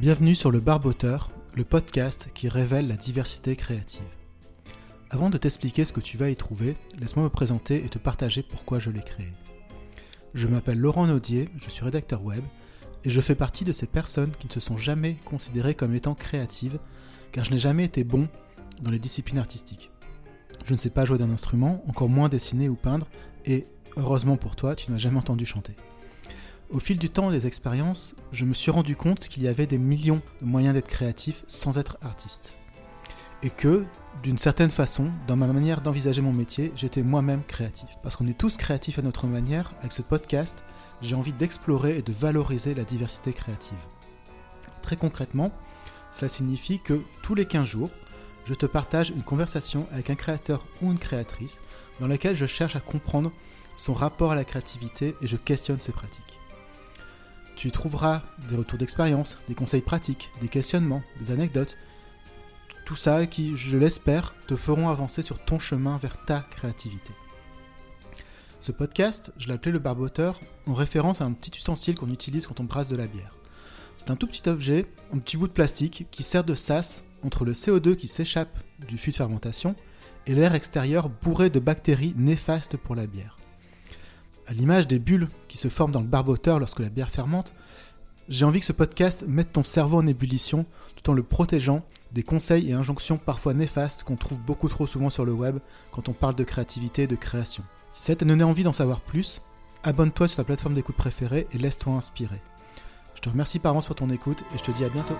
Bienvenue sur le Barboteur, le podcast qui révèle la diversité créative. Avant de t'expliquer ce que tu vas y trouver, laisse-moi me présenter et te partager pourquoi je l'ai créé. Je m'appelle Laurent Naudier, je suis rédacteur web, et je fais partie de ces personnes qui ne se sont jamais considérées comme étant créatives, car je n'ai jamais été bon dans les disciplines artistiques. Je ne sais pas jouer d'un instrument, encore moins dessiner ou peindre, et heureusement pour toi, tu n'as jamais entendu chanter. Au fil du temps et des expériences, je me suis rendu compte qu'il y avait des millions de moyens d'être créatif sans être artiste. Et que, d'une certaine façon, dans ma manière d'envisager mon métier, j'étais moi-même créatif. Parce qu'on est tous créatifs à notre manière, avec ce podcast, j'ai envie d'explorer et de valoriser la diversité créative. Très concrètement, cela signifie que tous les 15 jours, je te partage une conversation avec un créateur ou une créatrice dans laquelle je cherche à comprendre son rapport à la créativité et je questionne ses pratiques. Tu y trouveras des retours d'expérience, des conseils pratiques, des questionnements, des anecdotes. Tout ça qui, je l'espère, te feront avancer sur ton chemin vers ta créativité. Ce podcast, je l'ai appelé le barboteur en référence à un petit ustensile qu'on utilise quand on brasse de la bière. C'est un tout petit objet, un petit bout de plastique qui sert de sas entre le CO2 qui s'échappe du fût de fermentation et l'air extérieur bourré de bactéries néfastes pour la bière. À l'image des bulles qui se forment dans le barboteur lorsque la bière fermente, j'ai envie que ce podcast mette ton cerveau en ébullition tout en le protégeant des conseils et injonctions parfois néfastes qu'on trouve beaucoup trop souvent sur le web quand on parle de créativité et de création. Si ça t'a donné envie d'en savoir plus, abonne-toi sur ta plateforme d'écoute préférée et laisse-toi inspirer. Je te remercie par avance pour ton écoute et je te dis à bientôt.